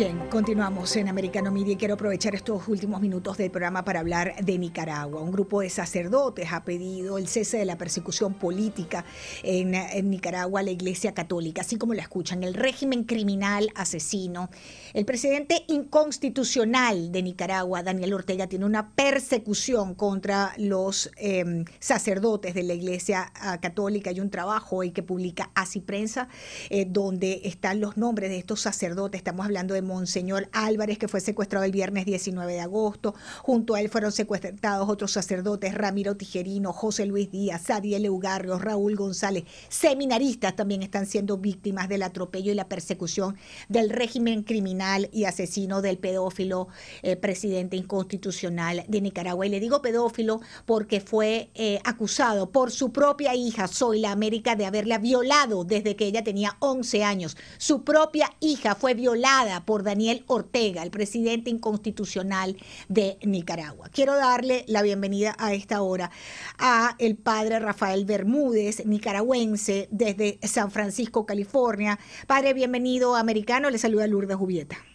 Bien, continuamos en Americano Media y quiero aprovechar estos últimos minutos del programa para hablar de Nicaragua. Un grupo de sacerdotes ha pedido el cese de la persecución política en, Nicaragua a la Iglesia Católica, así como la escuchan, el régimen criminal asesino. El presidente inconstitucional de Nicaragua, Daniel Ortega, tiene una persecución contra los eh, sacerdotes de la Iglesia ah, Católica. Hay un trabajo hoy que publica Así Prensa, eh, donde están los nombres de estos sacerdotes. Estamos hablando de Monseñor Álvarez, que fue secuestrado el viernes 19 de agosto. Junto a él fueron secuestrados otros sacerdotes, Ramiro Tijerino, José Luis Díaz, Sadiel Ugarrio, Raúl González. Seminaristas también están siendo víctimas del atropello y la persecución del régimen criminal y asesino del pedófilo eh, presidente inconstitucional de Nicaragua. Y le digo pedófilo porque fue eh, acusado por su propia hija, Zoila América, de haberla violado desde que ella tenía 11 años. Su propia hija fue violada por Daniel Ortega, el presidente inconstitucional de Nicaragua. Quiero darle la bienvenida a esta hora a el padre Rafael Bermúdez, nicaragüense, desde San Francisco, California. Padre, bienvenido americano, le saluda Lourdes Jubieta.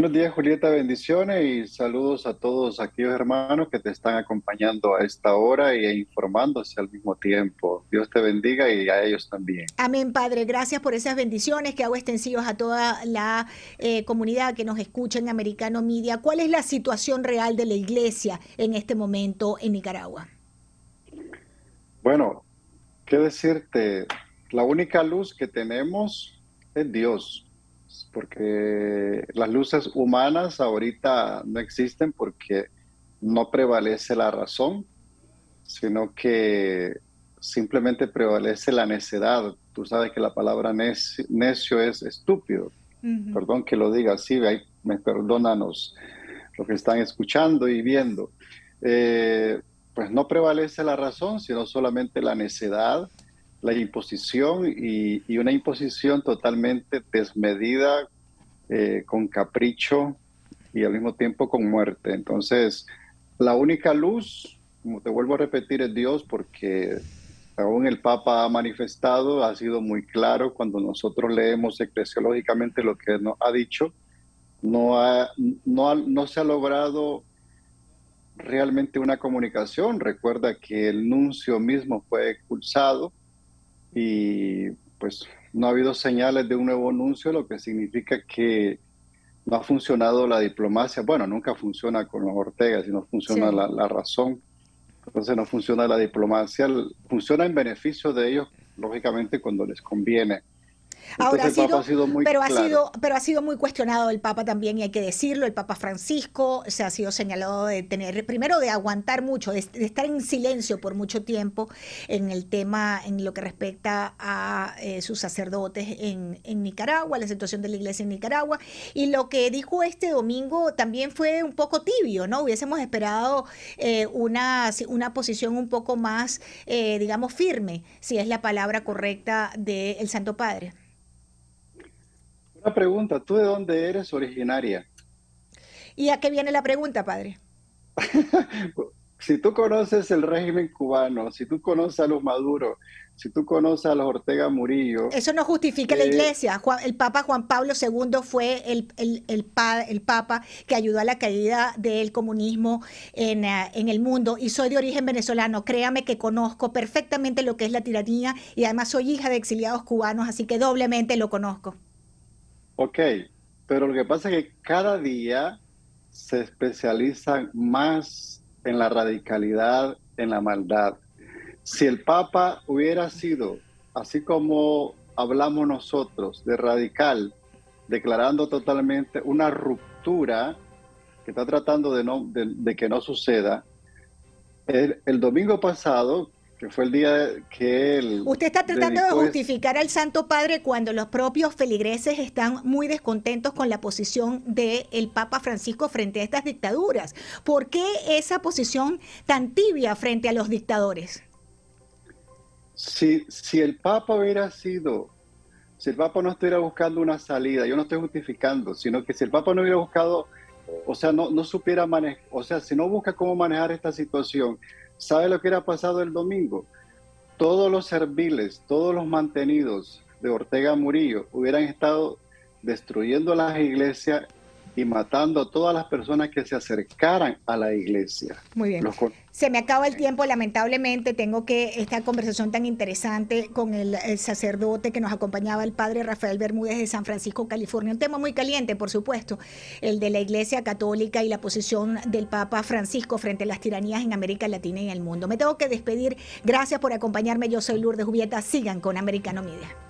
Buenos días, Julieta, bendiciones y saludos a todos aquellos hermanos que te están acompañando a esta hora e informándose al mismo tiempo. Dios te bendiga y a ellos también. Amén, Padre. Gracias por esas bendiciones que hago extensivas a toda la eh, comunidad que nos escucha en Americano Media. ¿Cuál es la situación real de la iglesia en este momento en Nicaragua? Bueno, qué decirte, la única luz que tenemos es Dios porque las luces humanas ahorita no existen porque no prevalece la razón, sino que simplemente prevalece la necedad. Tú sabes que la palabra necio, es estúpido. Perdón que lo diga así, me perdónanos los que están escuchando y viendo. Eh, pues no prevalece la razón, sino solamente la necedad la imposición y, una imposición totalmente desmedida, eh, con capricho y al mismo tiempo con muerte. Entonces, la única luz, como te vuelvo a repetir, es Dios porque aún el Papa ha manifestado, ha sido muy claro cuando nosotros leemos eclesiológicamente lo que nos ha dicho, no, no, no se ha logrado realmente una comunicación. Recuerda que el nuncio mismo fue expulsado y pues no ha habido señales de un nuevo anuncio, lo que significa que no ha funcionado la diplomacia. Bueno, nunca funciona con los Ortega, si no funciona la, la, razón. Entonces no funciona la diplomacia, funciona en beneficio de ellos, lógicamente, cuando les conviene. Ahora ha sido, muy pero ha sido, pero ha sido muy cuestionado el Papa también y hay que decirlo. El Papa Francisco se ha sido señalado de tener, primero de aguantar mucho, de, estar en silencio por mucho tiempo en el tema, en lo que respecta a eh, sus sacerdotes en, en, Nicaragua, la situación de la Iglesia en Nicaragua y lo que dijo este domingo también fue un poco tibio, ¿no? Hubiésemos esperado eh, una, una posición un poco más, eh, digamos, firme, si es la palabra correcta del Santo Padre. Una pregunta, ¿tú de dónde eres originaria? ¿Y a qué viene la pregunta, padre? si tú conoces el régimen cubano, si tú conoces a los Maduro, si tú conoces a los Ortega Murillo. Eso no justifica la eh, iglesia. el Papa Juan Pablo II fue el, el, el, Papa que ayudó a la caída del comunismo en, eh, en, el mundo y soy de origen venezolano. Créame que conozco perfectamente lo que es la tiranía y además soy hija de exiliados cubanos, así que doblemente lo conozco. Ok, pero lo que pasa es que cada día se especializan más en la radicalidad, en la maldad. Si el Papa hubiera sido, así como hablamos nosotros, de radical, declarando totalmente una ruptura que está tratando de, que no suceda, el, domingo pasado, que fue el día que él... Usted está tratando de justificar al Santo Padre cuando los propios feligreses están muy descontentos con la posición del Papa Francisco frente a estas dictaduras. ¿Por qué esa posición tan tibia frente a los dictadores? Si, si el Papa hubiera sido si el Papa no estuviera buscando una salida, yo no estoy justificando, sino que si el Papa no hubiera buscado, o sea, no, no supiera manejar, o sea, si no busca cómo manejar esta situación, ¿sabe lo que hubiera pasado el domingo? Todos los serviles, todos los mantenidos de Ortega Murillo hubieran estado destruyendo las iglesias y matando a todas las personas que se acercaran a la iglesia. Muy bien. Se me acaba el tiempo, lamentablemente. Tengo que esta conversación tan interesante con el, sacerdote que nos acompañaba, el padre Rafael Bermúdez de San Francisco, California. Un tema muy caliente, por supuesto, el de la Iglesia Católica y la posición del Papa Francisco frente a las tiranías en América Latina y en el mundo. Me tengo que despedir. Gracias por acompañarme. Yo soy Lourdes Jubieta. Sigan con Americano Media.